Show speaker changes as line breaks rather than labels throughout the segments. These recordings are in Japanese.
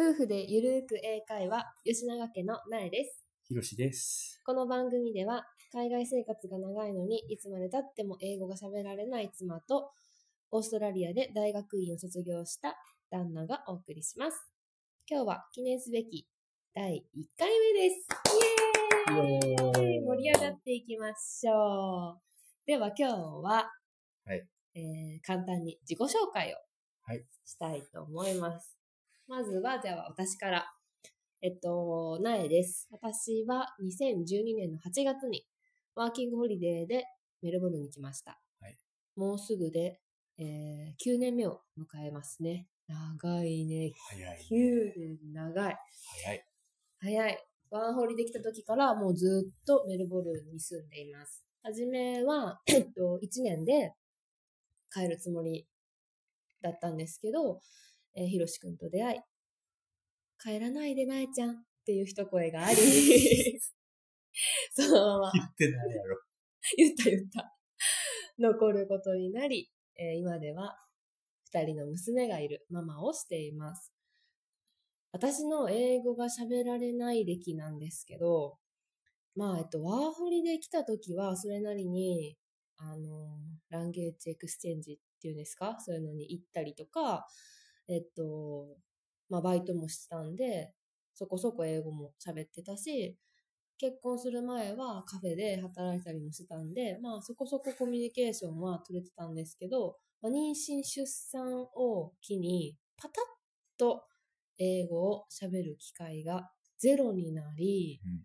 夫婦でゆるーく英会話、吉永家の苗です。
ひろしです。
この番組では、海外生活が長いのにいつまで経っても英語が喋られない妻と、オーストラリアで大学院を卒業した旦那がお送りします。今日は記念すべき第1回目です。イエーイ盛り上がっていきましょう。では今日は、
はい
えー簡単に自己紹介を
はい
したいと思います。まずは、じゃあ私から。えっと、なえです。私は2012年の8月にワーキングホリデーでメルボルンに来ました。
はい
もうすぐで、えー9年目を迎えますね。長いね。
早い、
9年長い。
早い。
早い。ワンホリできた時からもうずっとメルボルンに住んでいます。はじめは、えっと、1年で帰るつもりだったんですけど、えー、ひろしくんと出会い、帰らないでなえちゃんっていう一声があり、そのまま
言ってないやろ。
言った言った。残ることになり、えー今では二人の娘がいるママをしています。私の英語が喋られない歴なんですけど、まあ、えっと、ワーホリで来た時は、それなりに、あの、 language exchange っていうんですか？そういうのに行ったりとか、えっと、まあ、バイトもしたんで、そこそこ英語も喋ってたし、結婚する前はカフェで働いたりもしてたんで、まあそこそこコミュニケーションは取れてたんですけど、まあ、妊娠出産を機にパタッと英語を喋る機会がゼロになり、
うん。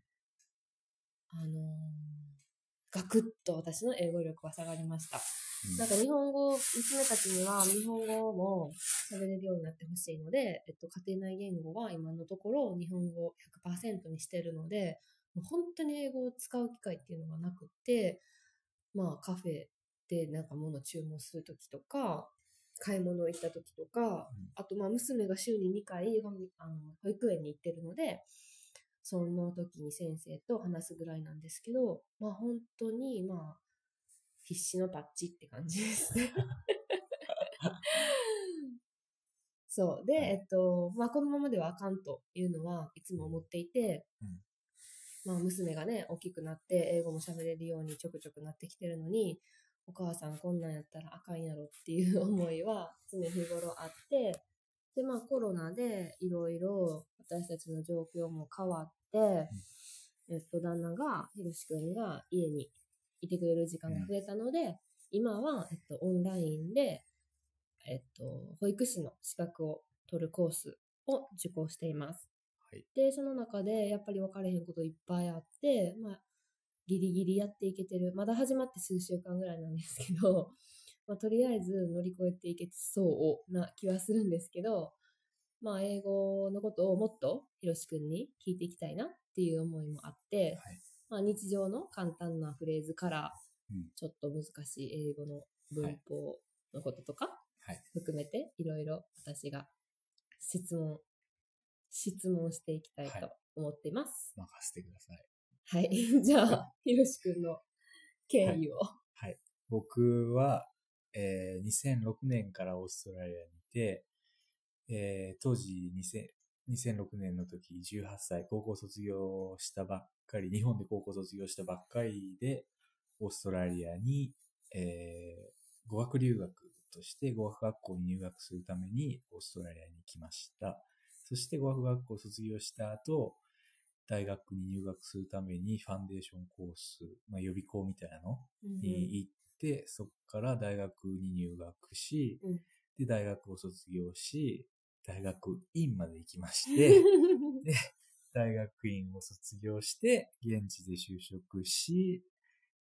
あのーガクッと私の英語力は下がりました。
うん
なんか日本語、娘たちには日本語も喋れるようになってほしいので、えっと、家庭内言語は今のところ日本語100%にしてるので、もう本当に英語を使う機会っていうのがなくって、まあカフェでなんか物注文するときとか、買い物行ったときとか、あとまあ娘が週に2回あの保育園に行ってるので、その時に先生と話すぐらいなんですけど、まあ本当にまあ必死のタッチって感じですね。そう。で、
はい
えっと、まあこのままではあかんというのはいつも思っていて、まあ娘がね、大きくなって英語も喋れるようにちょくちょくなってきてるのに、お母さんこんなんやったらあかんやろっていう思いは常日頃あって、で、まあコロナでいろいろ私たちの状況も変わって、えっと、旦那が、ひろしくんが家にいてくれる時間が増えたので、今は、えっと、オンラインで、えっと、保育士の資格を取るコースを受講しています。
はい
で、その中で、やっぱり分かれへんこといっぱいあって、まあ、ギリギリやっていけてる。まだ始まって数週間ぐらいなんですけど、まあ、とりあえず乗り越えていけそうな気はするんですけど、まあ、英語のことをもっとひろしくんに聞いていきたいなっていう思いもあって、
はい
まあ、日常の簡単なフレーズから
うん、
ちょっと難しい英語の文法のこととか
はい
含めて、いろいろ私が質問、質問していきたいと思っています。
任せてください。
はい。じゃあ、ひろしくんの経緯を。
僕は、えー2006年からオーストラリアにいて、えー当時2000 2006年の時18歳、高校卒業したばっかり、日本で高校卒業したばっかりで、オーストラリアに、えー語学留学として語学学校に入学するためにオーストラリアに来ました。そして語学学校を卒業した後、大学に入学するためにファンデーションコース、まあ、予備校みたいなの
うん
に行って、そこから大学に入学し、
うん
で、大学を卒業し、大学院まで行きまして、大学院を卒業して、現地で就職し、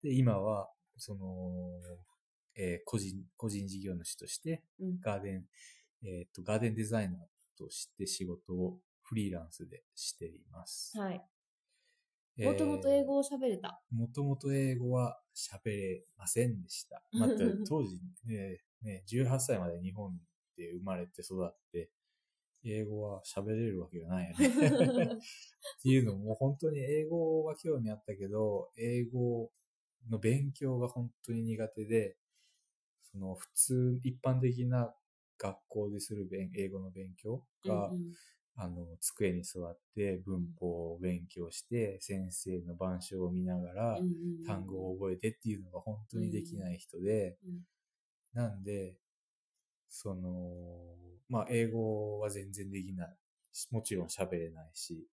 で、今は、その、えー個人、個人事業主として、
うん
ガーデン、えっ、と、ガーデンデザイナーとして仕事をフリーランスでしています。
はい。もともと英語を喋れた。
もともと英語は喋れませんでした。また当時ね、ね、18歳まで日本で生まれて育って、英語は喋れるわけがないよね。っていうのも本当に英語は興味あったけど、英語の勉強が本当に苦手で、その普通、一般的な学校でする勉英語の勉強が、あの、机に座って文法を勉強して、先生の板書を見ながら単語を覚えてっていうのが本当にできない人で、
うん
なんで、その、まあ、英語は全然できない。もちろん喋れないし、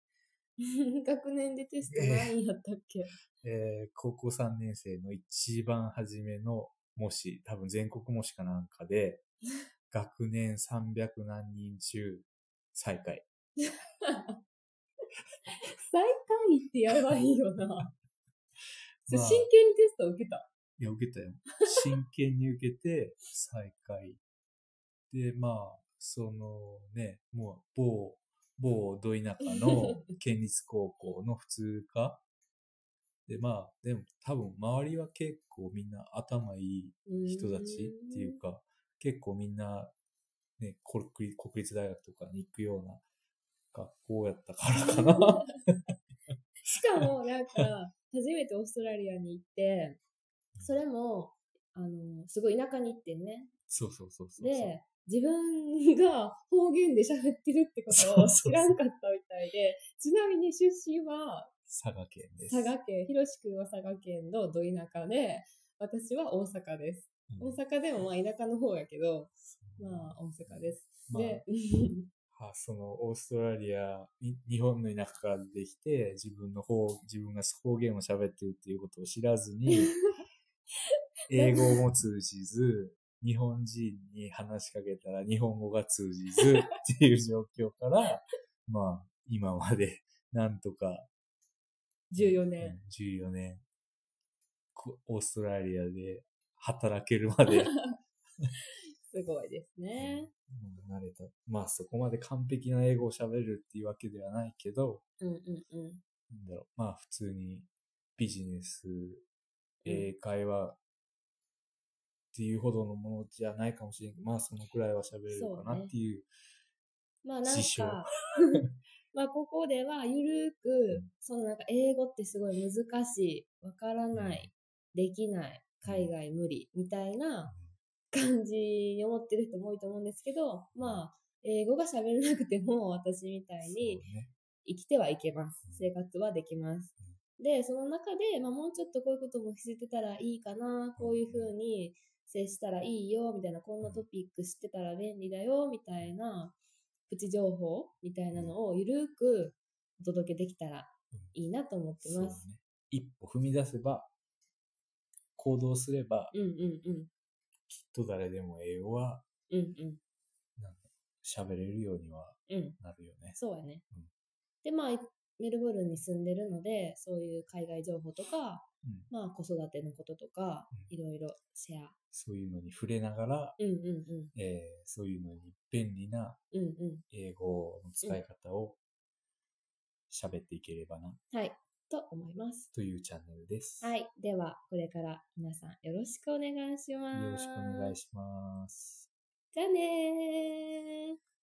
学年でテスト何位やったっけ、
えー高校3年生の一番初めの模試、多分全国模試かなんかで、学年300何人中最下位。
最下位ってやばいよな。真剣にテスト受けた。
いや、受けたよ。真剣に受けて、最下位。で、まあ、そのね、もう、某、某ど田舎の 県立高校の普通科で、まあ、でも多分周りは結構みんな頭いい人たちっていうか、結構みんな、ね、国立大学とかに行くような学校やったからかな。
しかも、なんか、初めてオーストラリアに行って、それも、あの、すごい田舎に行ってね。
そうそうそうそう。
で、自分が方言で喋ってるってことを知らんかったみたいで、ちなみに出身は
佐賀県です。
佐賀県、ひろしくんは佐賀県のど田舎で、私は大阪です。
うん
大阪でもまあ田舎の方やけど、まあ大阪です。
まあ
で、
あそのオーストラリア、に日本の田舎から出てきて、自分の方、自分が方言を喋ってるっていうことを知らずに、英語も通じず、日本人に話しかけたら日本語が通じずっていう状況から、まあ、今までなんとか、
14年。
14年、こオーストラリアで働けるまで、
すごいですね。
うん慣れた。まあそこまで完璧な英語を喋るっていうわけではないけど、
うんうんうん。
なんだろう、まあ普通にビジネス、英会話っていうほどのものじゃないかもしれんけど、まあそのくらいは喋れるかなっていう。
まあなんか、まあここではゆるーく、そのなんか英語ってすごい難しい、わからない、できない、海外無理みたいな感じに思ってる人も多いと思うんですけど、まあ英語が喋れなくても私みたいに生きてはいけます
うん。
生活はできます。で、その中で、まあ、もうちょっとこういうことも知ってたらいいかな、こういうふうに接したらいいよ、みたいな、こんなトピック知ってたら便利だよ、みたいな、プチ情報みたいなのをゆるくお届けできたらいいなと思って
そうね
ます。。
一歩踏み出せば、行動すれば、
うんうんうん。
きっと誰でも英語は
うんうん。
喋れるようには
うん。
なるよね。
そうやね。
うん
で、まあ、メルボルンに住んでるので、そういう海外情報とか、
うん
まあ、子育てのこととか
う、
いろいろシェア。
そういうのに触れながら、
うんうんうん。
えーそういうのに便利な
うんうん。
英語の使い方を喋っていければな、
はい。と思います。
というチャンネルです。
はい。では、これから皆さんよろしくお願いします。
よろしくお願いします。
じゃあねー。